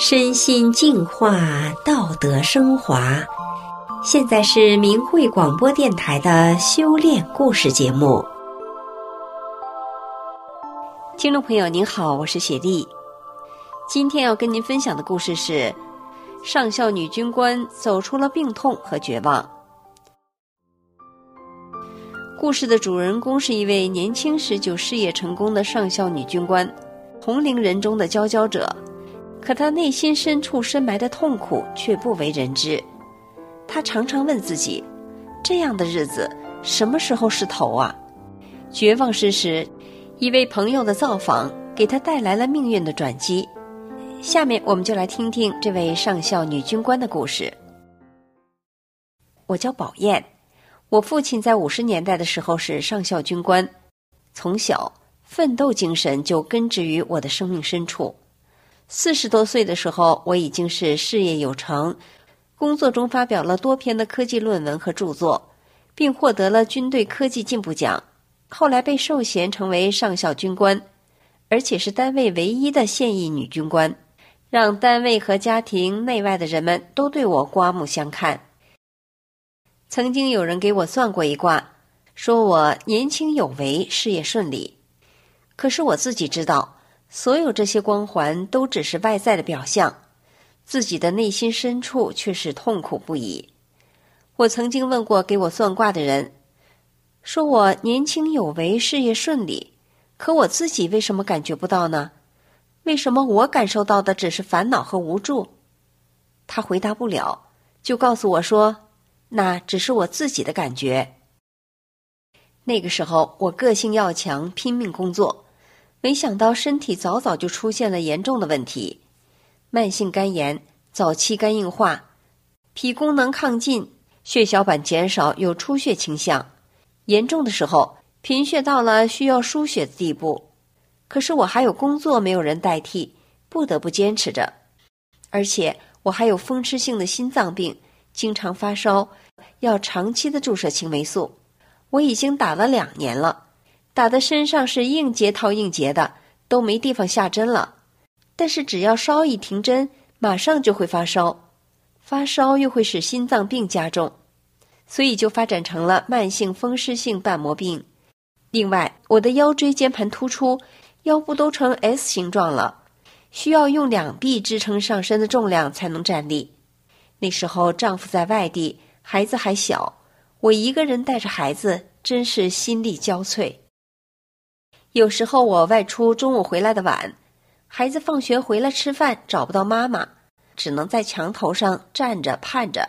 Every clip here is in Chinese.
身心净化，道德升华。现在是明慧广播电台的修炼故事节目。听众朋友您好，我是雪莉。今天要跟您分享的故事是：上校女军官走出了病痛和绝望。故事的主人公是一位年轻时就事业成功的上校女军官，同龄人中的佼佼者。可他内心深处深埋的痛苦却不为人知。他常常问自己：这样的日子什么时候是头啊？绝望之时，一位朋友的造访给他带来了命运的转机。下面我们就来听听这位上校女军官的故事。我叫宝燕。我父亲在五十年代的时候是上校军官，从小奋斗精神就根植于我的生命深处。四十多岁的时候，我已经是事业有成，工作中发表了多篇的科技论文和著作，并获得了军队科技进步奖。后来被授衔成为上校军官，而且是单位唯一的现役女军官，让单位和家庭内外的人们都对我刮目相看。曾经有人给我算过一卦，说我年轻有为，事业顺利。可是我自己知道，所有这些光环都只是外在的表象，自己的内心深处却是痛苦不已。我曾经问过给我算卦的人，说我年轻有为，事业顺利，可我自己为什么感觉不到呢？为什么我感受到的只是烦恼和无助？他回答不了，就告诉我说。那只是我自己的感觉。那个时候，我个性要强，拼命工作，没想到身体早早就出现了严重的问题：慢性肝炎、早期肝硬化、脾功能亢进、血小板减少，有出血倾向。严重的时候，贫血到了需要输血的地步。可是我还有工作，没有人代替，不得不坚持着。而且我还有风湿性的心脏病。经常发烧，要长期的注射青霉素。我已经打了两年了，打的身上是硬结套硬结的，都没地方下针了。但是只要稍一停针，马上就会发烧，发烧又会使心脏病加重，所以就发展成了慢性风湿性瓣膜病。另外，我的腰椎间盘突出，腰部都成 S 形状了，需要用两臂支撑上身的重量才能站立。那时候丈夫在外地，孩子还小，我一个人带着孩子，真是心力交瘁。有时候我外出，中午回来的晚，孩子放学回来吃饭找不到妈妈，只能在墙头上站着盼着。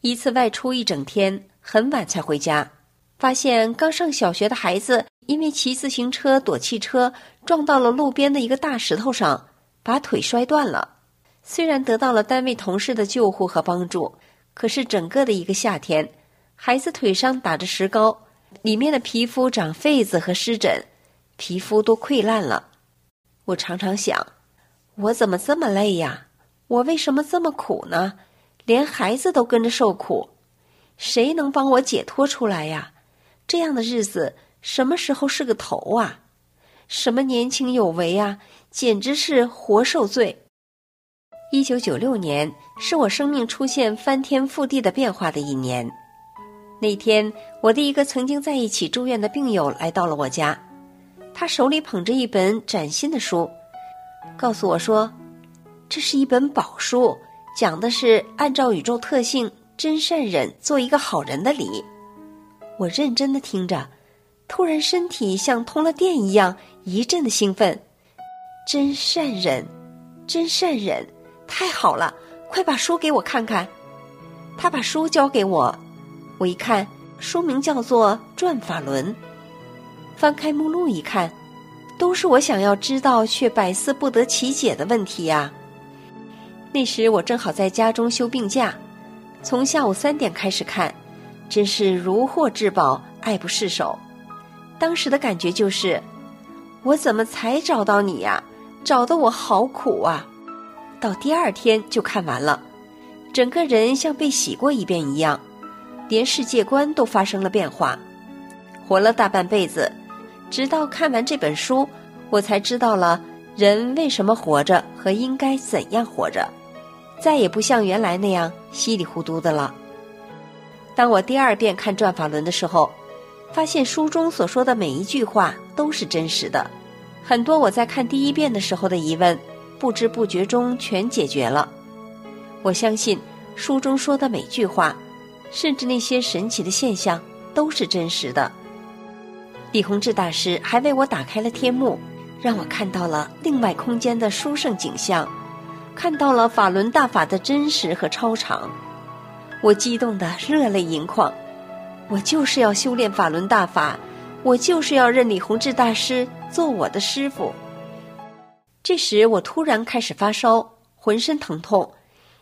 一次外出一整天，很晚才回家，发现刚上小学的孩子因为骑自行车躲汽车，撞到了路边的一个大石头上，把腿摔断了。虽然得到了单位同事的救护和帮助，可是整个的一个夏天，孩子腿上打着石膏，里面的皮肤长痱子和湿疹，皮肤都溃烂了。我常常想，我怎么这么累呀？我为什么这么苦呢？连孩子都跟着受苦，谁能帮我解脱出来呀？这样的日子什么时候是个头啊？什么年轻有为啊？简直是活受罪。一九九六年是我生命出现翻天覆地的变化的一年。那天，我的一个曾经在一起住院的病友来到了我家，他手里捧着一本崭新的书，告诉我说：“这是一本宝书，讲的是按照宇宙特性真善忍做一个好人的理。”我认真的听着，突然身体像通了电一样，一阵的兴奋。真善忍，真善忍。太好了，快把书给我看看。他把书交给我，我一看，书名叫做《转法轮》。翻开目录一看，都是我想要知道却百思不得其解的问题呀。那时我正好在家中休病假，从下午三点开始看，真是如获至宝，爱不释手。当时的感觉就是，我怎么才找到你呀？找得我好苦啊！到第二天就看完了，整个人像被洗过一遍一样，连世界观都发生了变化。活了大半辈子，直到看完这本书，我才知道了人为什么活着和应该怎样活着，再也不像原来那样稀里糊涂的了。当我第二遍看《转法轮》的时候，发现书中所说的每一句话都是真实的，很多我在看第一遍的时候的疑问，不知不觉中全解决了。我相信书中说的每句话，甚至那些神奇的现象都是真实的。李洪志大师还为我打开了天幕，让我看到了另外空间的殊胜景象，看到了法轮大法的真实和超常。我激动得热泪盈眶，我就是要修炼法轮大法，我就是要认李洪志大师做我的师傅。这时我突然开始发烧，浑身疼痛，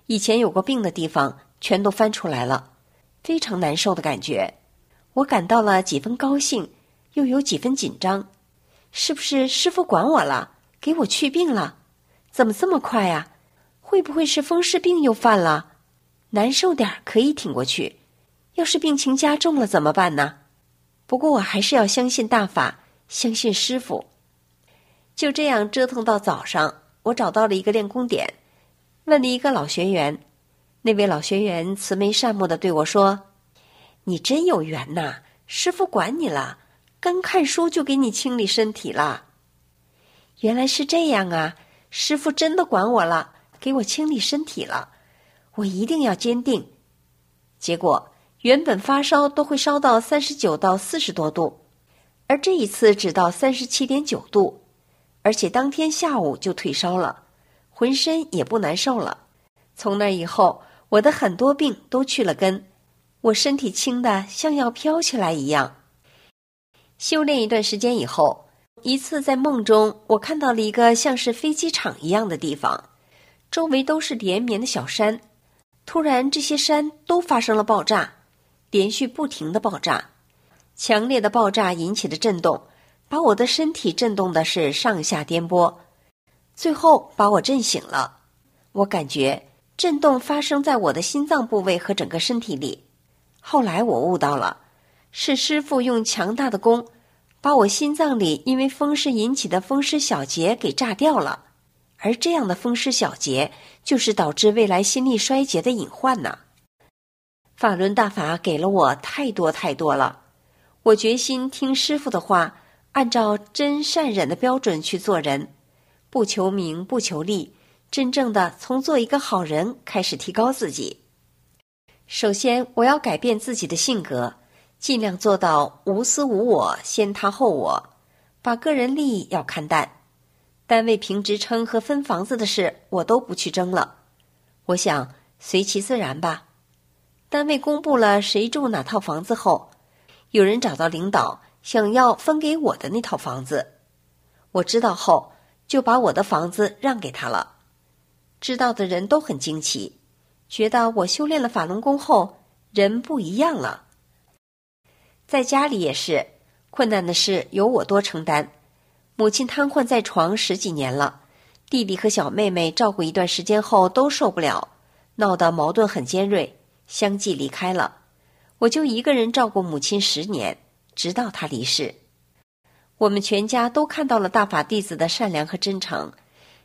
以前有过病的地方全都翻出来了，非常难受的感觉。我感到了几分高兴，又有几分紧张，是不是师傅管我了，给我去病了？怎么这么快呀？会不会是风湿病又犯了？难受点儿可以挺过去，要是病情加重了怎么办呢？不过我还是要相信大法，相信师傅。就这样折腾到早上，我找到了一个练功点，问了一个老学员。那位老学员慈眉善目的对我说：“你真有缘呐，师傅管你了，刚看书就给你清理身体了。”原来是这样啊，师傅真的管我了，给我清理身体了。我一定要坚定。结果原本发烧都会烧到三十九到四十多度，而这一次只到三十七点九度，而且当天下午就退烧了，浑身也不难受了。从那以后，我的很多病都去了根，我身体轻的像要飘起来一样。修炼一段时间以后，一次在梦中，我看到了一个像是飞机场一样的地方，周围都是连绵的小山。突然，这些山都发生了爆炸，连续不停的爆炸，强烈的爆炸引起的震动，把我的身体震动的是上下颠簸，最后把我震醒了。我感觉震动发生在我的心脏部位和整个身体里。后来我悟到了，是师父用强大的功，把我心脏里因为风湿引起的风湿小结给炸掉了。而这样的风湿小结，就是导致未来心力衰竭的隐患呐。法轮大法给了我太多太多了，我决心听师傅的话，按照真善忍的标准去做人，不求名不求利，真正的从做一个好人开始提高自己。首先，我要改变自己的性格，尽量做到无私无我，先他后我，把个人利益要看淡。单位评职称和分房子的事，我都不去争了。我想随其自然吧。单位公布了谁住哪套房子后，有人找到领导，想要分给我的那套房子。我知道后，就把我的房子让给他了。知道的人都很惊奇，觉得我修炼了法轮功后，人不一样了。在家里也是，困难的事由我多承担。母亲瘫痪在床十几年了，弟弟和小妹妹照顾一段时间后都受不了，闹得矛盾很尖锐，相继离开了。我就一个人照顾母亲十年，直到她离世。我们全家都看到了大法弟子的善良和真诚，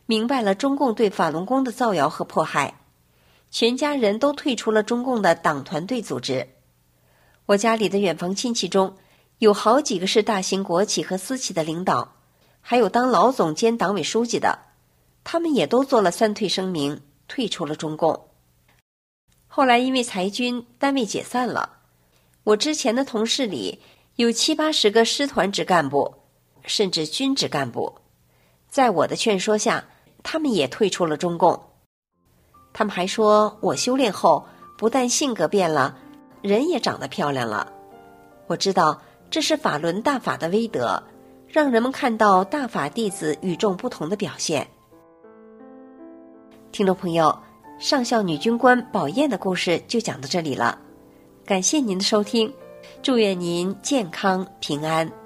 明白了中共对法轮功的造谣和迫害，全家人都退出了中共的党团队组织。我家里的远房亲戚中有好几个是大型国企和私企的领导。还有当老总兼党委书记的，他们也都做了三退声明，退出了中共。后来因为裁军，单位解散了。我之前的同事里有七八十个师团职干部，甚至军职干部，在我的劝说下，他们也退出了中共。他们还说我修炼后，不但性格变了，人也长得漂亮了。我知道这是法轮大法的威德。让人们看到大法弟子与众不同的表现。听众朋友，上校女军官宝燕的故事就讲到这里了，感谢您的收听，祝愿您健康平安。